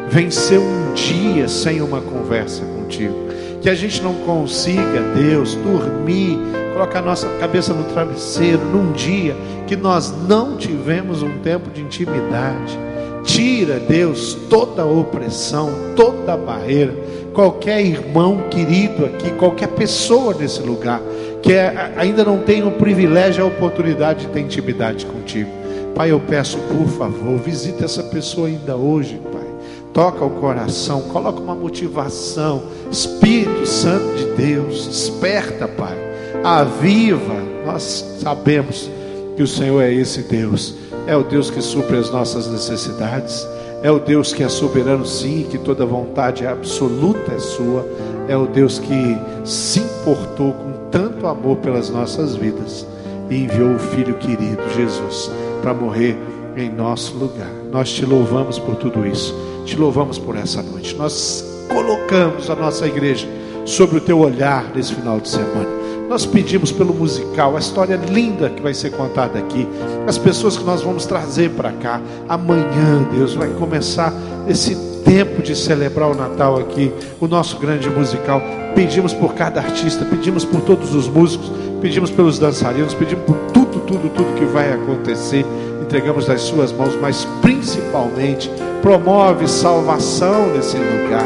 vencer um dia sem uma conversa contigo. Que a gente não consiga, Deus, dormir, colocar a nossa cabeça no travesseiro num dia que nós não tivemos um tempo de intimidade. Tira, Deus, toda opressão, toda barreira. Qualquer irmão querido aqui, qualquer pessoa nesse lugar que é, ainda não tem o privilégio, a oportunidade de ter intimidade contigo. Pai, eu peço, por favor, visita essa pessoa ainda hoje, Pai. Toca o coração, coloca uma motivação. Espírito Santo de Deus, desperta, Pai. Aviva. Nós sabemos que o Senhor é esse Deus. É o Deus que supre as nossas necessidades. É o Deus que é soberano, sim, que toda vontade absoluta é sua. É o Deus que se importou com tanto amor pelas nossas vidas e enviou o Filho querido, Jesus, para morrer em nosso lugar. Nós te louvamos por tudo isso, te louvamos por essa noite. Nós colocamos a nossa igreja sobre o teu olhar nesse final de semana. Nós pedimos pelo musical, a história linda que vai ser contada aqui, as pessoas que nós vamos trazer para cá. Amanhã, Deus, vai começar esse tempo de celebrar o Natal aqui, o nosso grande musical. Pedimos por cada artista, pedimos por todos os músicos, pedimos pelos dançarinos, pedimos por tudo, tudo, tudo que vai acontecer. Entregamos nas Suas mãos, mas principalmente promove salvação nesse lugar,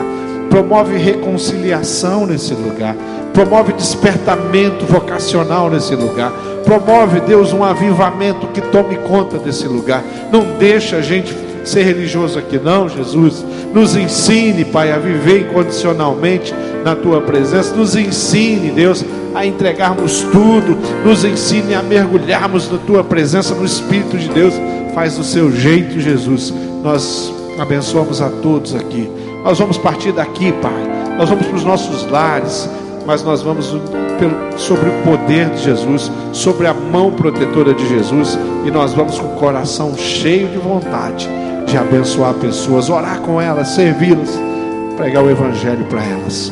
promove reconciliação nesse lugar, promove despertamento vocacional nesse lugar, promove, Deus, um avivamento que tome conta desse lugar. Não deixa a gente ser religioso aqui, não, Jesus. Nos ensine, Pai, a viver incondicionalmente na tua presença. Nos ensine, Deus, a entregarmos tudo. Nos ensine a mergulharmos na tua presença, no Espírito de Deus. Faz do seu jeito, Jesus. Nós abençoamos a todos aqui. Nós vamos partir daqui, Pai. Nós vamos para os nossos lares, mas nós vamos sobre o poder de Jesus, sobre a mão protetora de Jesus, e nós vamos com o coração cheio de vontade de abençoar pessoas, orar com elas, servi-las, pregar o Evangelho para elas.